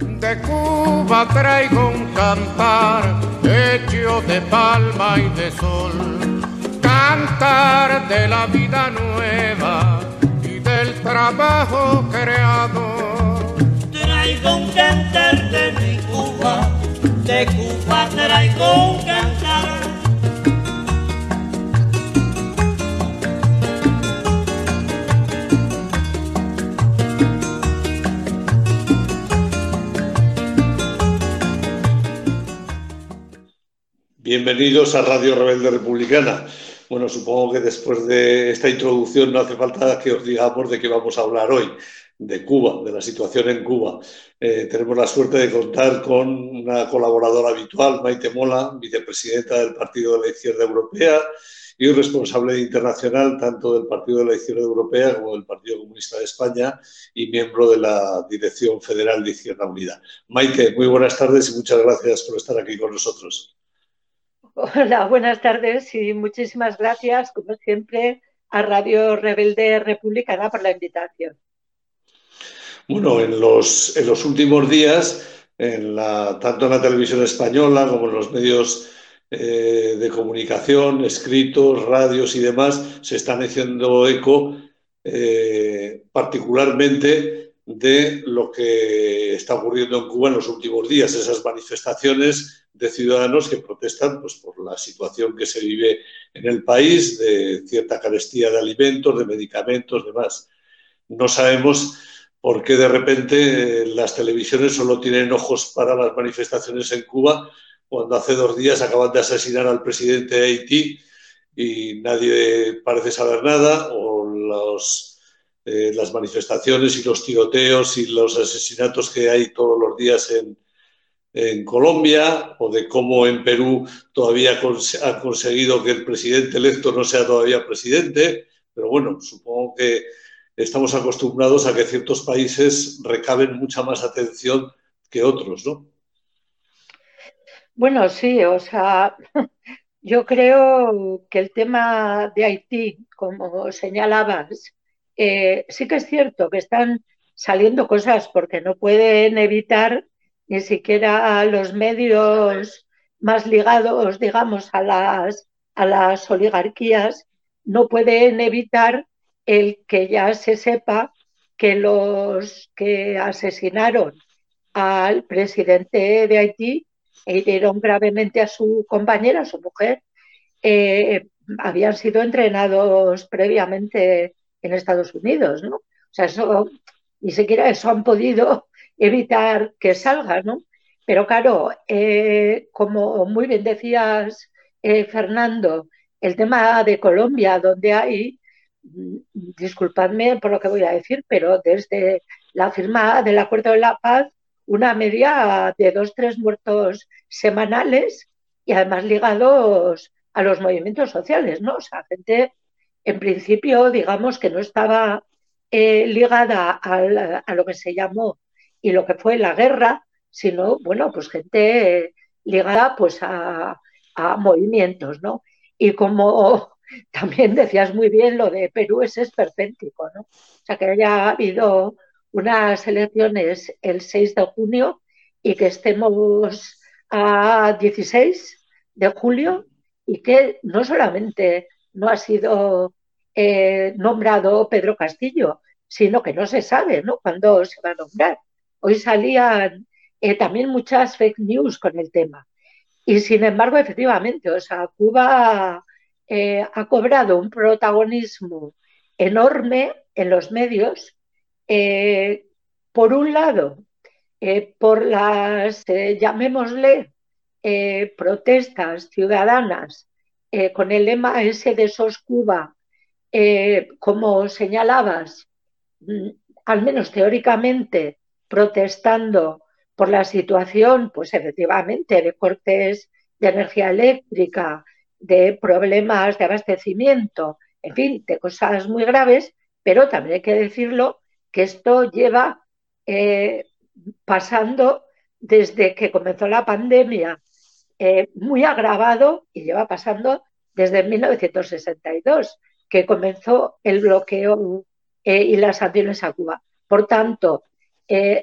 De Cuba traigo un cantar hecho de palma y de sol, cantar de la vida nueva y del trabajo creado. Traigo un cantar de mi Cuba, de Cuba traigo un cantar Bienvenidos a Radio Rebelde Republicana. Bueno, supongo que después de esta introducción no hace falta que os digamos de qué vamos a hablar hoy, de Cuba, de la situación en Cuba. Eh, tenemos la suerte de contar con una colaboradora habitual, Maite Mola, vicepresidenta del Partido de la Izquierda Europea y responsable internacional tanto del Partido de la Izquierda Europea como del Partido Comunista de España y miembro de la Dirección Federal de Izquierda Unida. Maite, muy buenas tardes y muchas gracias por estar aquí con nosotros. Hola, buenas tardes y muchísimas gracias, como siempre, a Radio Rebelde Republicana por la invitación. Bueno, en los, últimos días, en la, tanto en la televisión española como en los medios eh, de comunicación, escritos, radios y demás, se están haciendo eco eh, particularmente de lo que está ocurriendo en Cuba en los últimos días, esas manifestaciones de ciudadanos que protestan pues, por la situación que se vive en el país, de cierta carestía de alimentos, de medicamentos, demás. No sabemos por qué de repente eh, las televisiones solo tienen ojos para las manifestaciones en Cuba, cuando hace dos días acaban de asesinar al presidente de Haití y nadie parece saber nada, o eh, las manifestaciones y los tiroteos y los asesinatos que hay todos los días en, en Colombia o de cómo en Perú todavía ha conseguido que el presidente electo no sea todavía presidente, pero bueno, supongo que estamos acostumbrados a que ciertos países recaben mucha más atención que otros, ¿no? Bueno, sí, o sea, yo creo que el tema de Haití, como señalabas, eh, sí que es cierto que están saliendo cosas porque no pueden evitar ni siquiera los medios más ligados, digamos, a las, a las oligarquías, no pueden evitar el que ya se sepa que los que asesinaron al presidente de Haití e hirieron gravemente a su compañera, a su mujer, eh, habían sido entrenados previamente en Estados Unidos, ¿no? O sea, eso, ni siquiera eso han podido evitar que salga, ¿no? Pero claro, eh, como muy bien decías, eh, Fernando, el tema de Colombia, donde hay, mm, disculpadme por lo que voy a decir, pero desde la firma del Acuerdo de la Paz, una media de dos, tres muertos semanales y además ligados a los movimientos sociales, ¿no? O sea, gente, en principio, digamos que no estaba eh, ligada a lo que se llamó y lo que fue la guerra, sino, bueno, pues gente ligada pues a, movimientos, ¿no? Y como también decías muy bien, lo de Perú es esperpéntico, ¿no? O sea, que haya habido unas elecciones el 6 de junio y que estemos a 16 de julio y que no solamente no ha sido eh, nombrado Pedro Castillo, sino que no se sabe ¿no? cuándo se va a nombrar. Hoy salían eh, también muchas fake news con el tema. Y sin embargo, efectivamente, o sea, Cuba eh, ha cobrado un protagonismo enorme en los medios, eh, por un lado, por las, llamémosle, protestas ciudadanas con el lema ese de SOS Cuba, como señalabas, mm, al menos teóricamente, protestando por la situación, pues efectivamente, de cortes de energía eléctrica, de problemas de abastecimiento, en fin, de cosas muy graves, pero también hay que decirlo que esto lleva eh, pasando desde que comenzó la pandemia, eh, muy agravado y lleva pasando desde 1962, que comenzó el bloqueo eh, y las sanciones a Cuba. Por tanto,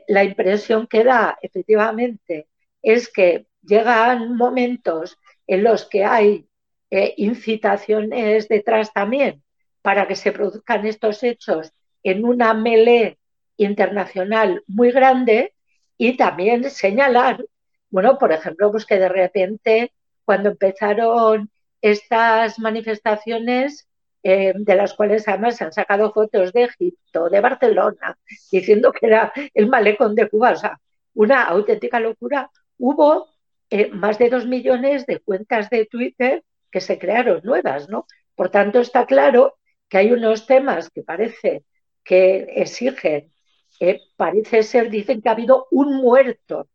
la impresión que da efectivamente es que llegan momentos en los que hay eh, incitaciones detrás también para que se produzcan estos hechos en una melee internacional muy grande y también señalar, bueno, por ejemplo, pues que de repente cuando empezaron estas manifestaciones, eh, de las cuales además se han sacado fotos de Egipto, de Barcelona, diciendo que era el malecón de Cuba, o sea, una auténtica locura, hubo eh, más de dos millones de cuentas de Twitter que se crearon nuevas, ¿no? Por tanto, está claro que hay unos temas que parece que exigen, eh, parece ser, dicen que ha habido un muerto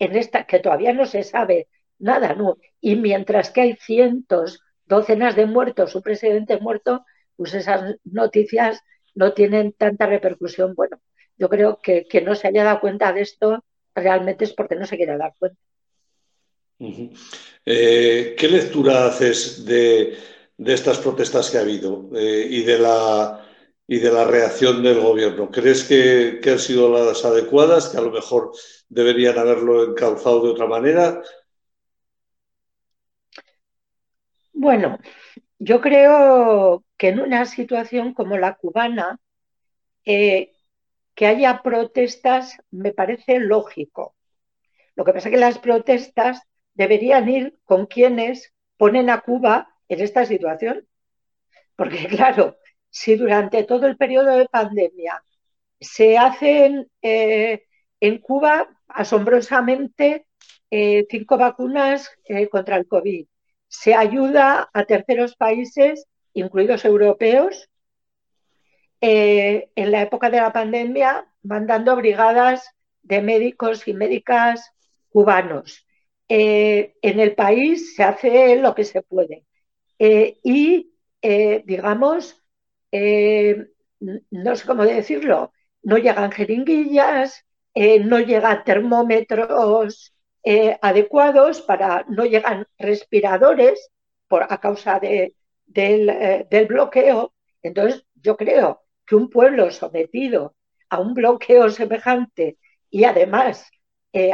en esta, que todavía no se sabe nada, ¿no? Y mientras que hay cientos, docenas de muertos, un presidente muerto, pues esas noticias no tienen tanta repercusión. Bueno, yo creo que no se haya dado cuenta de esto realmente es porque no se quiere dar cuenta. Eh, ¿Qué lectura haces de, estas protestas que ha habido eh, y, de la, y de la reacción del gobierno? ¿Crees que, que han sido las adecuadas, que a lo mejor deberían haberlo encauzado de otra manera? Bueno, yo creo que en una situación como la cubana, eh, que haya protestas me parece lógico. Lo que pasa es que las protestas deberían ir con quienes ponen a Cuba en esta situación. Porque claro, si durante todo el periodo de pandemia se hacen eh, en Cuba asombrosamente eh, cinco vacunas contra el COVID, se ayuda a terceros países, incluidos europeos, eh, en la época de la pandemia, mandando brigadas de médicos y médicas cubanos. Eh, en el país se hace lo que se puede. Eh, y, digamos, no sé cómo decirlo, no llegan jeringuillas, no llegan termómetros eh, adecuados para no llegan respiradores por, a causa de, eh, del, bloqueo. Entonces, yo creo que un pueblo sometido a un bloqueo semejante y además eh,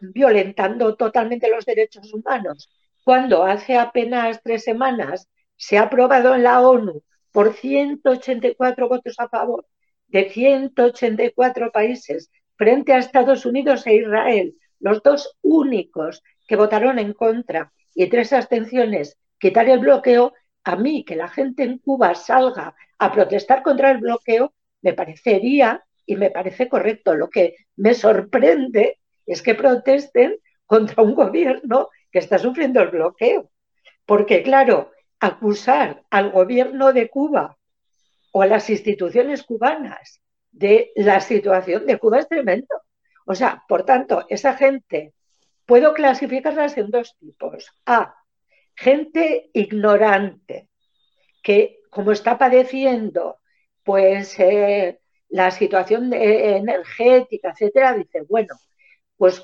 violentando totalmente los derechos humanos, cuando hace apenas tres semanas se ha aprobado en la ONU por 184 votos a favor de 184 países frente a Estados Unidos e Israel los dos únicos que votaron en contra y tres abstenciones, quitar el bloqueo, a mí que la gente en Cuba salga a protestar contra el bloqueo, me parecería y me parece correcto. Lo que me sorprende es que protesten contra un gobierno que está sufriendo el bloqueo. Porque, claro, acusar al gobierno de Cuba o a las instituciones cubanas de la situación de Cuba es tremendo. O sea, por tanto, esa gente puedo clasificarlas en dos tipos. A, gente ignorante, que como está padeciendo pues eh, la situación energética, etcétera, dice, bueno, pues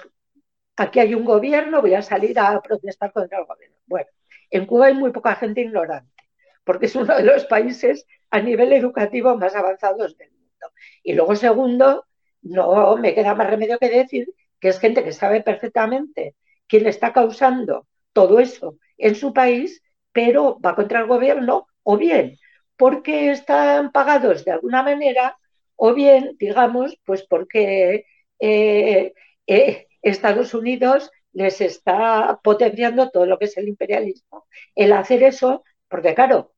aquí hay un gobierno, voy a salir a protestar contra el gobierno. Bueno, en Cuba hay muy poca gente ignorante, porque es uno de los países a nivel educativo más avanzados del mundo. Y luego, segundo, no me queda más remedio que decir que es gente que sabe perfectamente quién está causando todo eso en su país, pero va contra el gobierno, o bien porque están pagados de alguna manera, o bien, digamos, pues porque eh, eh, Estados Unidos les está potenciando todo lo que es el imperialismo. El hacer eso, porque claro,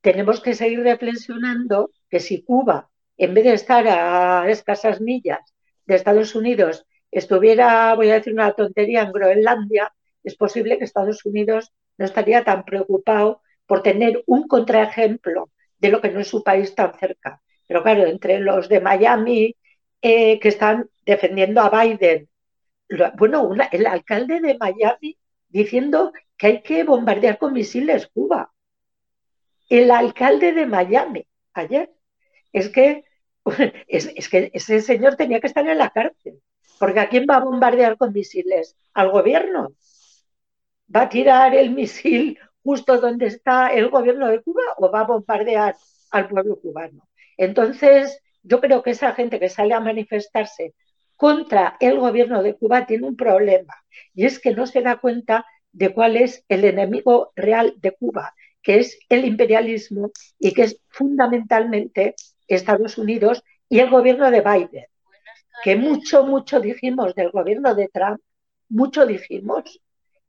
tenemos que seguir reflexionando que si Cuba en vez de estar a escasas millas de Estados Unidos, estuviera, voy a decir una tontería, en Groenlandia, es posible que Estados Unidos no estaría tan preocupado por tener un contraejemplo de lo que no es su país tan cerca. Pero claro, entre los de Miami eh, que están defendiendo a Biden, bueno, el alcalde de Miami diciendo que hay que bombardear con misiles Cuba. El alcalde de Miami, ayer. Es que es, que ese señor tenía que estar en la cárcel, porque ¿a quién va a bombardear con misiles? ¿Al gobierno? ¿Va a tirar el misil justo donde está el gobierno de Cuba o va a bombardear al pueblo cubano? Entonces, yo creo que esa gente que sale a manifestarse contra el gobierno de Cuba tiene un problema y es que no se da cuenta de cuál es el enemigo real de Cuba, que es el imperialismo y que es fundamentalmente Estados Unidos y el gobierno de Biden, que mucho, mucho dijimos del gobierno de Trump, mucho dijimos,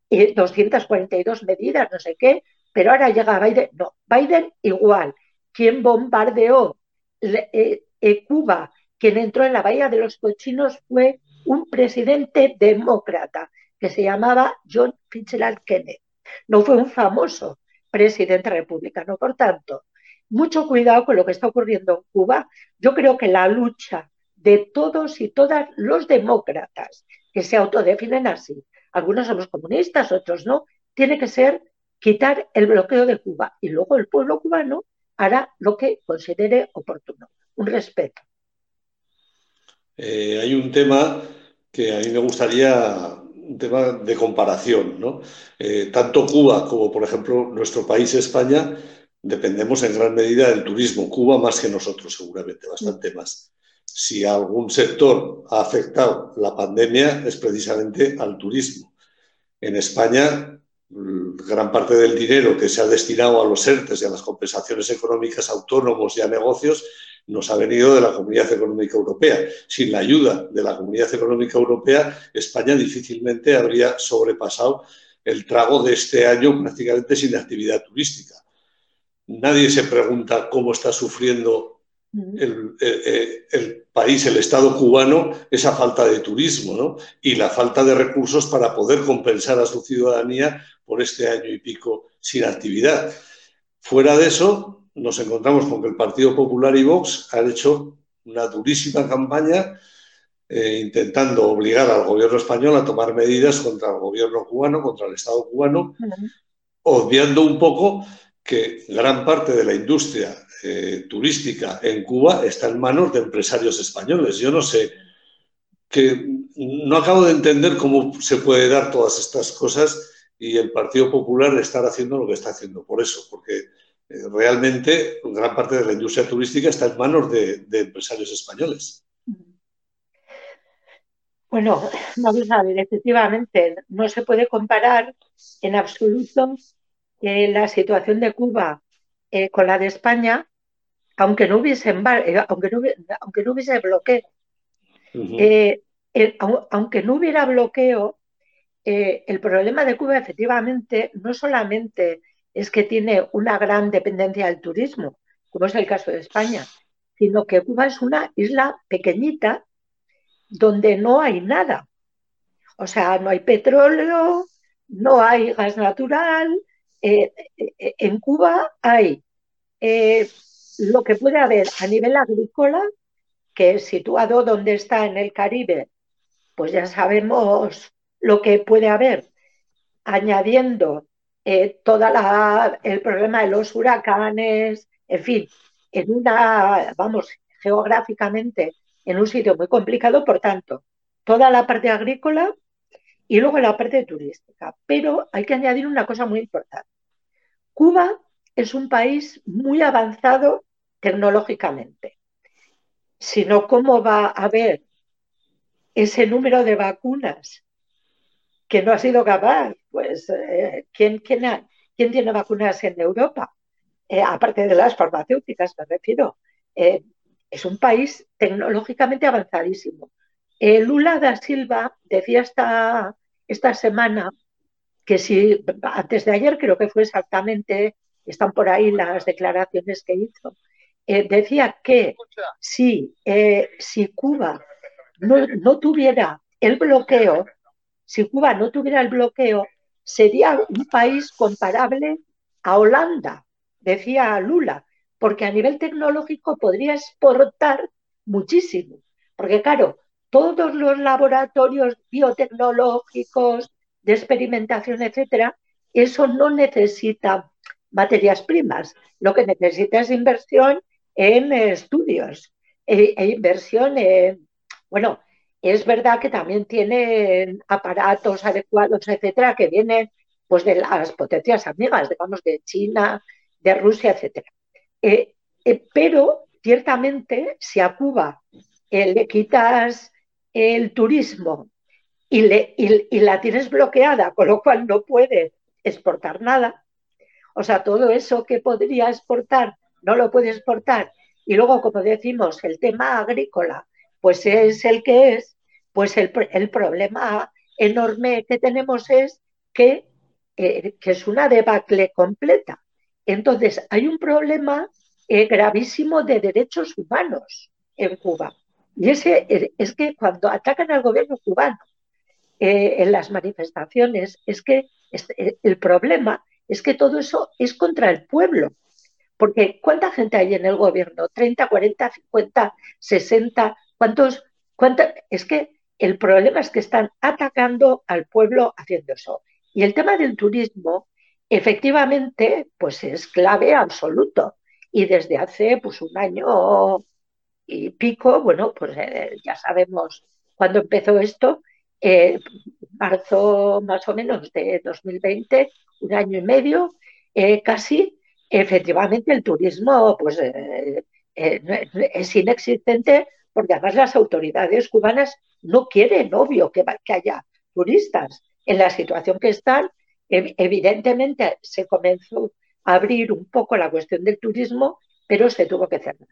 y 242 medidas, no sé qué, pero ahora llega Biden, no, Biden igual, quien bombardeó eh, eh, Cuba, quien entró en la Bahía de los Cochinos fue un presidente demócrata que se llamaba John Fitzgerald Kennedy. No fue un famoso presidente republicano. Por tanto, mucho cuidado con lo que está ocurriendo en Cuba. Yo creo que la lucha de todos y todas los demócratas que se autodefinen así, algunos somos comunistas, otros no, tiene que ser quitar el bloqueo de Cuba y luego el pueblo cubano hará lo que considere oportuno. Un respeto. Eh, hay un tema que a mí me gustaría, un tema de comparación, ¿no? Eh, tanto Cuba como, por ejemplo, nuestro país, España, dependemos en gran medida del turismo. Cuba más que nosotros, seguramente, bastante más. Si algún sector ha afectado la pandemia es precisamente al turismo. En España, gran parte del dinero que se ha destinado a los ERTES y a las compensaciones económicas a autónomos y a negocios nos ha venido de la Comunidad Económica Europea. Sin la ayuda de la Comunidad Económica Europea, España difícilmente habría sobrepasado el trago de este año prácticamente sin actividad turística. Nadie se pregunta cómo está sufriendo el, el, país, el Estado cubano, esa falta de turismo ¿no? y la falta de recursos para poder compensar a su ciudadanía por este año y pico sin actividad. Fuera de eso, nos encontramos con que el Partido Popular y Vox han hecho una durísima campaña eh, intentando obligar al gobierno español a tomar medidas contra el gobierno cubano, contra el Estado cubano, obviando un poco que gran parte de la industria eh, turística en Cuba está en manos de empresarios españoles. Yo no sé, que no acabo de entender cómo se puede dar todas estas cosas y el Partido Popular estar haciendo lo que está haciendo por eso, porque eh, realmente gran parte de la industria turística está en manos de, empresarios españoles. Bueno, vamos a ver, efectivamente, no se puede comparar en absoluto eh, la situación de Cuba eh, con la de España, aunque no hubiese, aunque no, aunque no hubiese bloqueo. aunque no hubiera bloqueo, el problema de Cuba efectivamente no solamente es que tiene una gran dependencia del turismo, como es el caso de España, sino que Cuba es una isla pequeñita donde no hay nada. O sea, no hay petróleo, no hay gas natural. Eh, eh, en Cuba hay eh, lo que puede haber a nivel agrícola, que es situado donde está en el Caribe, pues ya sabemos lo que puede haber, añadiendo eh, toda el problema de los huracanes, en fin, en una, vamos, geográficamente en un sitio muy complicado, por tanto, toda la parte agrícola y luego la parte turística. Pero hay que añadir una cosa muy importante. Cuba es un país muy avanzado tecnológicamente. Si no, ¿cómo va a haber ese número de vacunas que no ha sido capaz. Pues, eh, ¿quién, quién, quién, tiene vacunas en Europa? Eh, aparte de las farmacéuticas, me refiero. Eh, es un país tecnológicamente avanzadísimo. Lula da Silva decía esta, esta semana que si, antes de ayer creo que fue exactamente, están por ahí las declaraciones que hizo, decía que si, si Cuba no, no tuviera el bloqueo si Cuba no tuviera el bloqueo, sería un país comparable a Holanda, decía Lula, porque a nivel tecnológico podría exportar muchísimo. Porque claro, todos los laboratorios biotecnológicos de experimentación, etcétera, eso no necesita materias primas. Lo que necesita es inversión en estudios e, e inversión en, bueno, es verdad que también tienen aparatos adecuados, etcétera, que vienen pues de las potencias amigas, digamos, de China, de Rusia, etcétera. Eh, eh, pero ciertamente, si a Cuba eh, le quitas el turismo y, la tienes bloqueada, con lo cual no puede exportar nada, o sea, todo eso que podría exportar no lo puede exportar. Y luego, como decimos, el tema agrícola, pues es el que es, pues el, el problema enorme que tenemos es que, eh, que, es una debacle completa. Entonces, hay un problema eh, gravísimo de derechos humanos en Cuba. Y ese eh, es que cuando atacan al gobierno cubano en las manifestaciones, es que el problema es que todo eso es contra el pueblo. Porque ¿cuánta gente hay en el gobierno? ¿30, 40, 50, 60? ¿Cuántos? Cuánta? Es que el problema es que están atacando al pueblo haciendo eso. Y el tema del turismo, efectivamente, pues es clave absoluto. Y desde hace pues un año y pico, bueno, pues eh, ya sabemos cuándo empezó esto, eh, marzo más o menos de 2020, un año y medio, eh, casi, efectivamente el turismo pues es inexistente porque además las autoridades cubanas no quieren, obvio, que, que haya turistas. En la situación que están, evidentemente se comenzó a abrir un poco la cuestión del turismo, pero se tuvo que cerrar.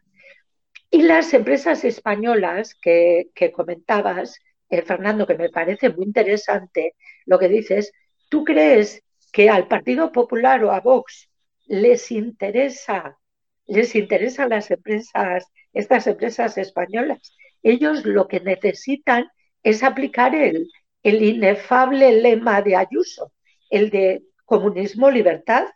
Y las empresas españolas que, comentabas, eh, Fernando, que me parece muy interesante lo que dices, ¿tú crees que al Partido Popular o a Vox les interesa, les interesan las empresas estas empresas españolas. Ellos lo que necesitan es aplicar el, inefable lema de Ayuso, el de comunismo libertad,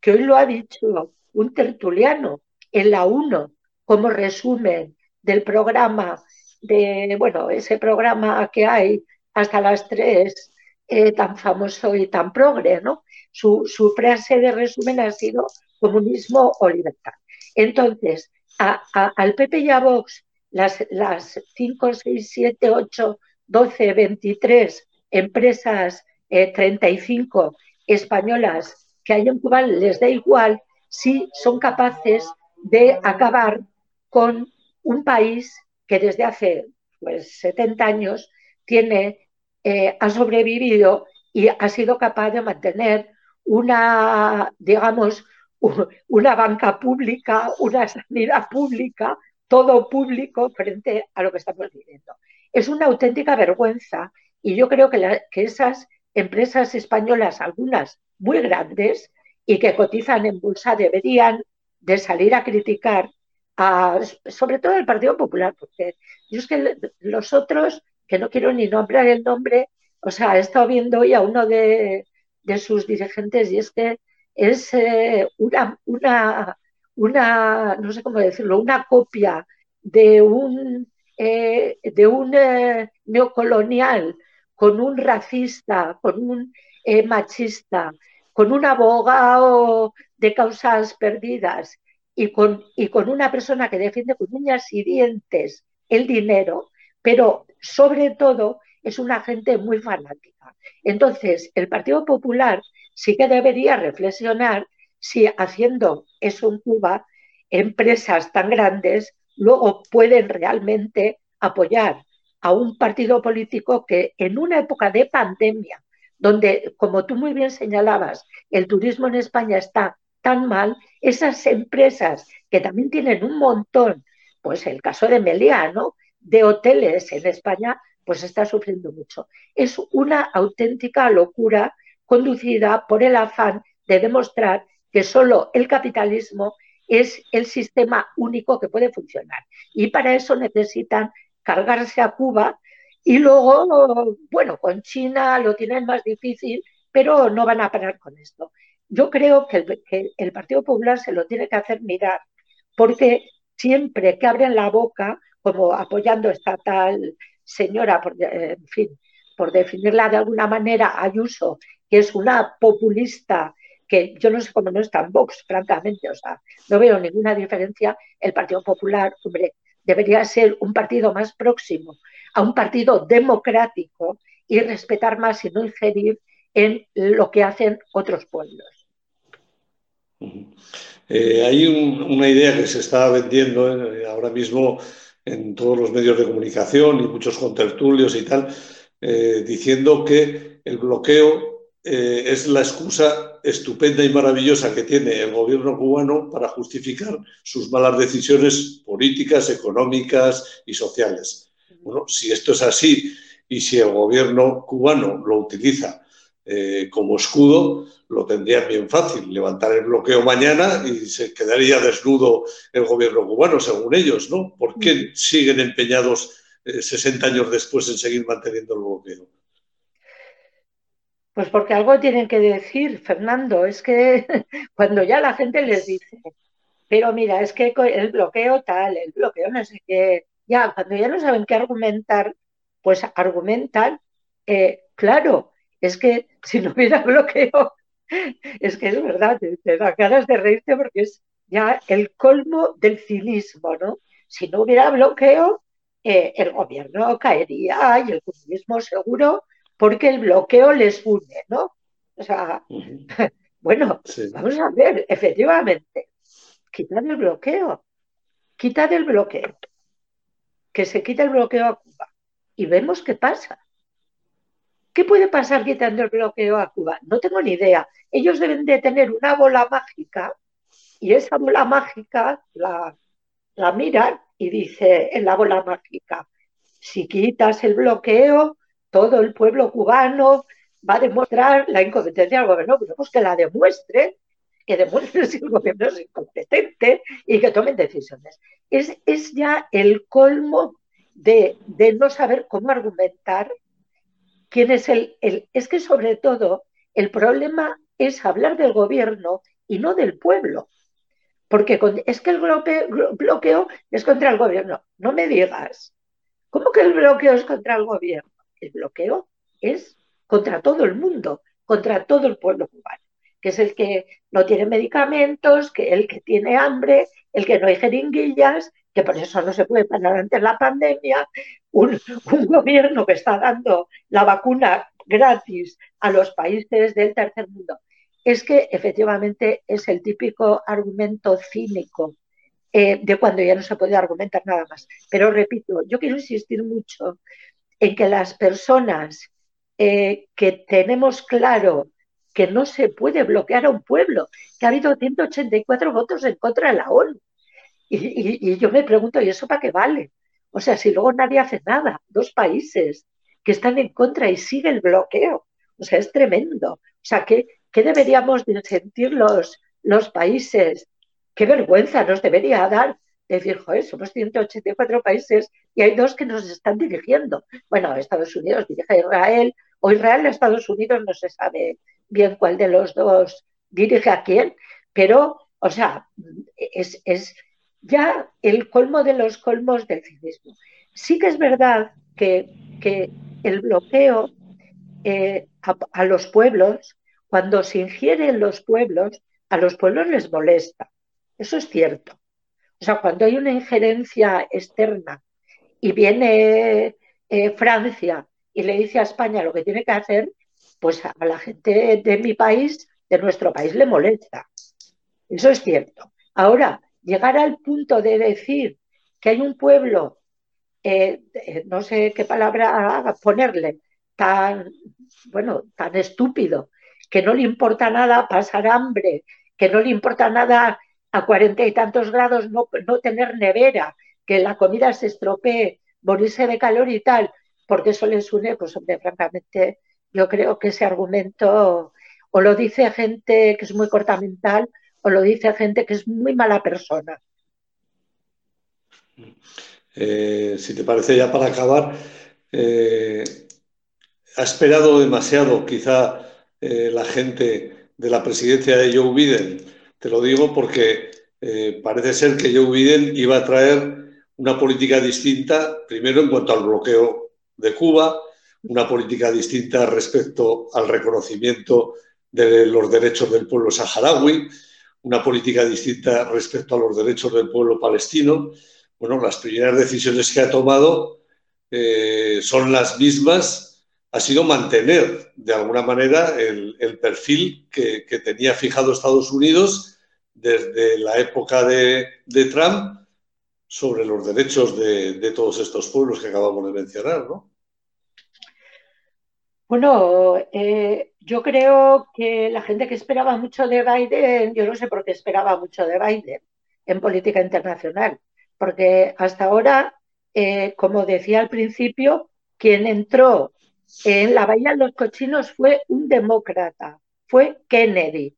que hoy lo ha dicho un tertuliano en la 1 como resumen del programa de, bueno, ese programa que hay hasta las 3, eh, tan famoso y tan progre, ¿no? Su, frase de resumen ha sido comunismo o libertad. Entonces, al PP y a Vox, las, las 5, 6, 7, 8, 12, 23 empresas, 35 eh, españolas que hay en Cuba, les da igual si son capaces de acabar con un país que desde hace pues, 70 años tiene, eh, ha sobrevivido y ha sido capaz de mantener una, digamos, una banca pública, una sanidad pública, todo público frente a lo que estamos viviendo. Es una auténtica vergüenza y yo creo que, esas empresas españolas, algunas muy grandes y que cotizan en bolsa, deberían de salir a criticar a, sobre todo el Partido Popular, porque yo es que los otros, que no quiero ni nombrar el nombre, o sea, he estado viendo hoy a uno de, de sus dirigentes y es que es eh, una, una, una, no sé cómo decirlo, una copia de un, eh, de un eh, neocolonial con un racista, con un machista, con un abogado de causas perdidas y con, y con una persona que defiende con uñas y dientes el dinero, pero sobre todo es una gente muy fanática. Entonces, el Partido Popular sí que debería reflexionar si haciendo eso en Cuba, empresas tan grandes luego pueden realmente apoyar a un partido político que en una época de pandemia, donde, como tú muy bien señalabas, el turismo en España está tan mal, esas empresas que también tienen un montón, pues el caso de Meliano, de hoteles en España, pues está sufriendo mucho. Es una auténtica locura conducida por el afán de demostrar que solo el capitalismo es el sistema único que puede funcionar. Y para eso necesitan cargarse a Cuba y luego, bueno, con China lo tienen más difícil, pero no van a parar con esto. Yo creo que el, Partido Popular se lo tiene que hacer mirar, porque siempre que abren la boca, como apoyando esta tal señora, por, en fin, por definirla de alguna manera, Ayuso, que es una populista que yo no sé cómo no está en Vox, francamente, o sea, no veo ninguna diferencia. El Partido Popular, hombre, debería ser un partido más próximo a un partido democrático y respetar más y no ingerir en lo que hacen otros pueblos. Eh, hay una idea que se está vendiendo eh, ahora mismo en todos los medios de comunicación y muchos contertulios y tal, eh, diciendo que el bloqueo es la excusa estupenda y maravillosa que tiene el gobierno cubano para justificar sus malas decisiones políticas, económicas y sociales. Bueno, si esto es así y si el gobierno cubano lo utiliza eh, como escudo, lo tendrían bien fácil, levantar el bloqueo mañana y se quedaría desnudo el gobierno cubano, según ellos, ¿no? ¿Por qué mm. siguen empeñados 60 eh, años después en seguir manteniendo el bloqueo? Pues porque algo tienen que decir, Fernando, es que cuando ya la gente les dice, pero mira, es que el bloqueo tal, el bloqueo no sé qué, ya, cuando ya no saben qué argumentar, pues argumentan, eh, claro, es que si no hubiera bloqueo, es que es verdad, te, da ganas de reírte porque es ya el colmo del cinismo, ¿no? Si no hubiera bloqueo, eh, el gobierno caería y el comunismo seguro, porque el bloqueo les une, ¿no? O sea, bueno, vamos a ver, efectivamente, quitar el bloqueo, quitar el bloqueo, que se quita el bloqueo a Cuba y vemos qué pasa. ¿Qué puede pasar quitando el bloqueo a Cuba? No tengo ni idea. Ellos deben de tener una bola mágica y esa bola mágica la, la miran y dice en la bola mágica, si quitas el bloqueo, todo el pueblo cubano va a demostrar la incompetencia del gobierno. pues que la demuestre, que demuestre si el gobierno es incompetente y que tomen decisiones. Es, es ya el colmo de, no saber cómo argumentar quién es el, Es que sobre todo el problema es hablar del gobierno y no del pueblo. Porque es que el bloqueo, es contra el gobierno. No me digas. ¿Cómo que el bloqueo es contra el gobierno? El bloqueo es contra todo el mundo, contra todo el pueblo cubano, que es el que no tiene medicamentos, que el que tiene hambre, el que no hay jeringuillas, que por eso no se puede parar ante la pandemia, un, gobierno que está dando la vacuna gratis a los países del tercer mundo. Es que efectivamente es el típico argumento cínico eh, de cuando ya no se puede argumentar nada más. Pero repito, yo quiero insistir mucho en que las personas eh, que tenemos claro que no se puede bloquear a un pueblo, que ha habido 184 votos en contra de la ONU, y, yo me pregunto, ¿y eso para qué vale? O sea, si luego nadie hace nada, dos países que están en contra y sigue el bloqueo. O sea, es tremendo. O sea, ¿qué, qué deberíamos sentir los, los países? ¿Qué vergüenza nos debería dar decir, joder, somos 184 países y hay dos que nos están dirigiendo. Bueno, Estados Unidos dirige a Israel, o Israel a Estados Unidos, no se sabe bien cuál de los dos dirige a quién, pero, o sea, es, es ya el colmo de los colmos del cinismo. Sí que es verdad que, el bloqueo eh, a, los pueblos, cuando se ingiere en los pueblos, a los pueblos les molesta. Eso es cierto. O sea, cuando hay una injerencia externa y viene eh, Francia y le dice a España lo que tiene que hacer, pues a la gente de mi país, de nuestro país, le molesta. Eso es cierto. Ahora, llegar al punto de decir que hay un pueblo, eh, eh, no sé qué palabra ponerle, tan, bueno, tan estúpido, que no le importa nada pasar hambre, que no le importa nada a cuarenta y tantos grados no, no tener nevera, que la comida se estropee, morirse de calor y tal, porque eso les une, pues hombre, francamente, yo creo que ese argumento o lo dice gente que es muy cortamental o lo dice gente que es muy mala persona. Eh, si te parece ya para acabar, eh, ha esperado demasiado quizá eh, la gente de la presidencia de Joe Biden. Te lo digo porque parece ser que Joe Biden iba a traer una política distinta, primero en cuanto al bloqueo de Cuba, una política distinta respecto al reconocimiento de los derechos del pueblo saharaui, una política distinta respecto a los derechos del pueblo palestino. Bueno, las primeras decisiones que ha tomado eh, son las mismas. Ha sido mantener de alguna manera el, perfil que, tenía fijado Estados Unidos desde la época de, Trump sobre los derechos de, todos estos pueblos que acabamos de mencionar, ¿no? Bueno, eh, yo creo que la gente que esperaba mucho de Biden, yo no sé por qué esperaba mucho de Biden en política internacional, porque hasta ahora, eh, como decía al principio, quien entró en la Bahía de los Cochinos fue un demócrata, fue Kennedy,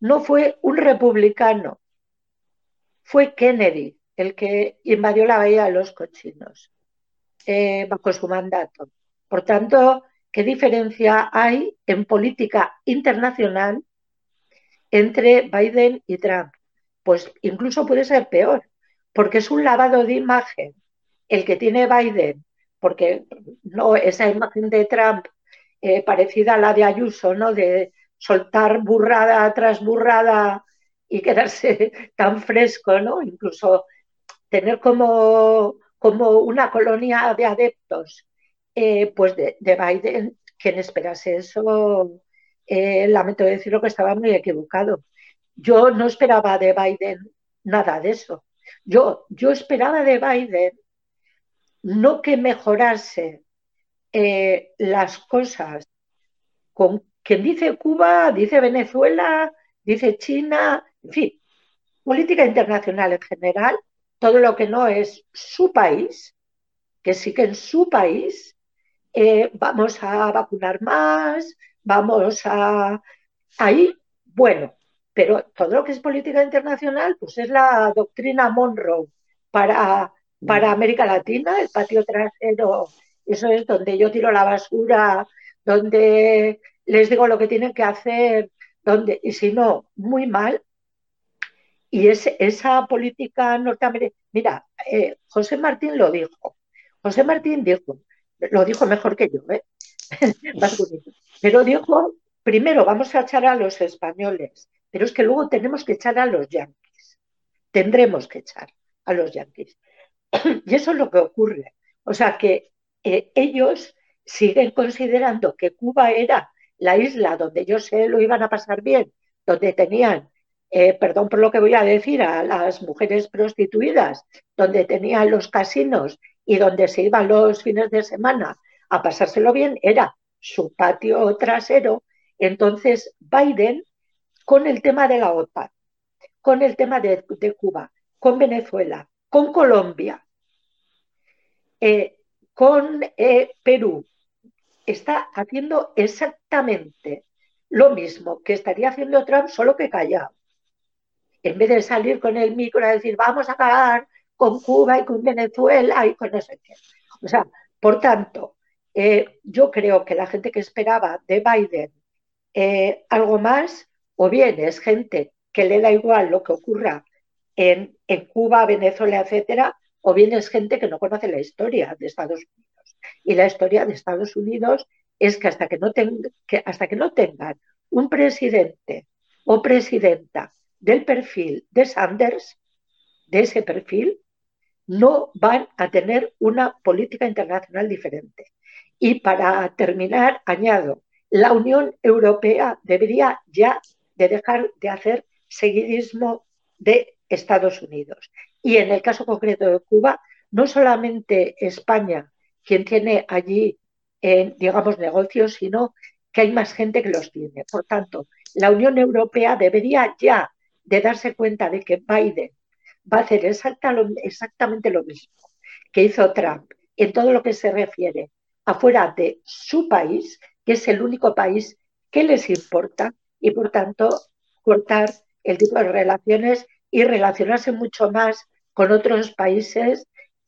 no fue un republicano, fue Kennedy el que invadió la Bahía de los Cochinos eh, bajo su mandato. Por tanto, ¿qué diferencia hay en política internacional entre Biden y Trump? Pues incluso puede ser peor, porque es un lavado de imagen el que tiene Biden porque no esa imagen de Trump eh, parecida a la de Ayuso, ¿no? De soltar burrada tras burrada y quedarse tan fresco, ¿no? Incluso tener como, como una colonia de adeptos, eh, pues de, Biden, quien esperase eso, eh, lamento decirlo que estaba muy equivocado. Yo no esperaba de Biden nada de eso. Yo, yo esperaba de Biden no que mejorase eh, las cosas con quien dice Cuba, dice Venezuela, dice China, en fin, política internacional en general, todo lo que no es su país, que sí que en su país eh, vamos a vacunar más, vamos a... Ahí, bueno, pero todo lo que es política internacional, pues es la doctrina Monroe para para América Latina, el patio trasero, eso es donde yo tiro la basura, donde les digo lo que tienen que hacer, donde, y si no, muy mal. Y es, esa política norteamericana, mira, eh, José Martín lo dijo, José Martín dijo, lo dijo mejor que yo, ¿eh? pero dijo, primero vamos a echar a los españoles, pero es que luego tenemos que echar a los yanquis, tendremos que echar a los yanquis. Y eso es lo que ocurre. O sea que eh, ellos siguen considerando que Cuba era la isla donde ellos se lo iban a pasar bien, donde tenían, eh, perdón por lo que voy a decir, a las mujeres prostituidas, donde tenían los casinos y donde se iban los fines de semana a pasárselo bien, era su patio trasero. Entonces, Biden, con el tema de la OTAN, con el tema de Cuba, con Venezuela, con Colombia, eh, con eh, Perú, está haciendo exactamente lo mismo que estaría haciendo Trump, solo que callado. En vez de salir con el micro a decir, vamos a acabar con Cuba y con Venezuela y con no sé qué. O sea, por tanto, eh, yo creo que la gente que esperaba de Biden algo más, o bien es gente que le da igual lo que ocurra en, Cuba, Venezuela, etcétera, o bien es gente que no conoce la historia de Estados Unidos. Y la historia de Estados Unidos es que hasta que no, que hasta que no tengan un presidente o presidenta del perfil de Sanders, de ese perfil, no van a tener una política internacional diferente. Y para terminar, añado, la Unión Europea debería ya de dejar de hacer seguidismo de Estados Unidos. Y en el caso concreto de Cuba, no solamente España quien tiene allí, digamos, negocios, sino que hay más gente que los tiene. Por tanto, la Unión Europea debería ya de darse cuenta de que Biden va a hacer exactamente lo mismo que hizo Trump en todo lo que se refiere afuera de su país, que es el único país que les importa, y por tanto cortar el tipo de relaciones y relacionarse mucho más con otros países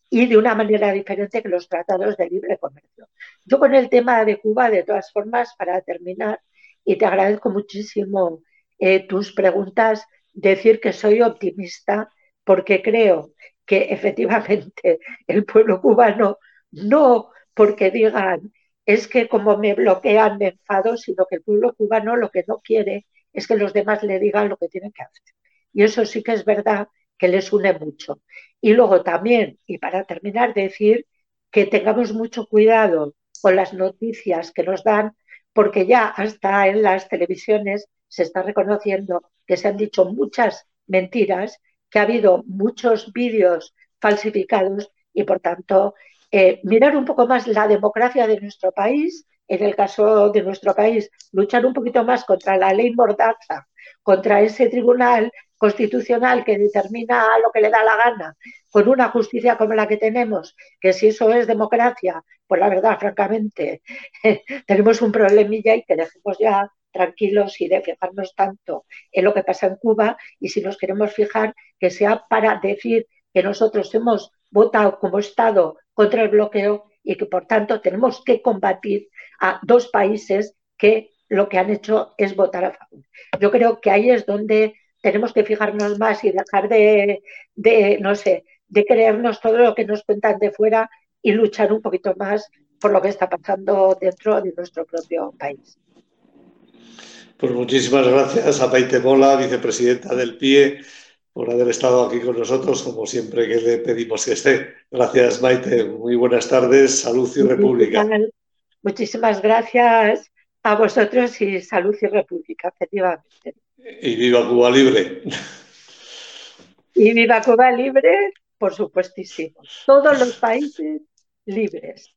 y de una manera diferente que los tratados de libre comercio. Yo con el tema de Cuba, de todas formas, para terminar, y te agradezco muchísimo eh, tus preguntas, decir que soy optimista porque creo que efectivamente el pueblo cubano, no porque digan es que como me bloquean me enfado, sino que el pueblo cubano lo que no quiere es que los demás le digan lo que tienen que hacer. Y eso sí que es verdad que les une mucho. Y luego también, y para terminar, decir que tengamos mucho cuidado con las noticias que nos dan, porque ya hasta en las televisiones se está reconociendo que se han dicho muchas mentiras, que ha habido muchos vídeos falsificados y, por tanto, eh, mirar un poco más la democracia de nuestro país, en el caso de nuestro país, luchar un poquito más contra la ley Mordaza, contra ese tribunal constitucional que determina lo que le da la gana, con una justicia como la que tenemos, que si eso es democracia, pues la verdad, francamente, tenemos un problemilla y que dejemos ya tranquilos y de fijarnos tanto en lo que pasa en Cuba y si nos queremos fijar que sea para decir que nosotros hemos votado como Estado contra el bloqueo y que por tanto tenemos que combatir a dos países que lo que han hecho es votar a favor. Yo creo que ahí es donde tenemos que fijarnos más y dejar de, de, no sé, de creernos todo lo que nos cuentan de fuera y luchar un poquito más por lo que está pasando dentro de nuestro propio país. Pues muchísimas gracias a Paite Mola, vicepresidenta del PIE, por haber estado aquí con nosotros, como siempre que le pedimos que esté. Gracias, Maite. Muy buenas tardes. Salud y República. Muchísimas gracias a vosotros y salud y República, efectivamente. Y viva Cuba Libre. Y viva Cuba Libre, por supuestísimo. Todos los países libres.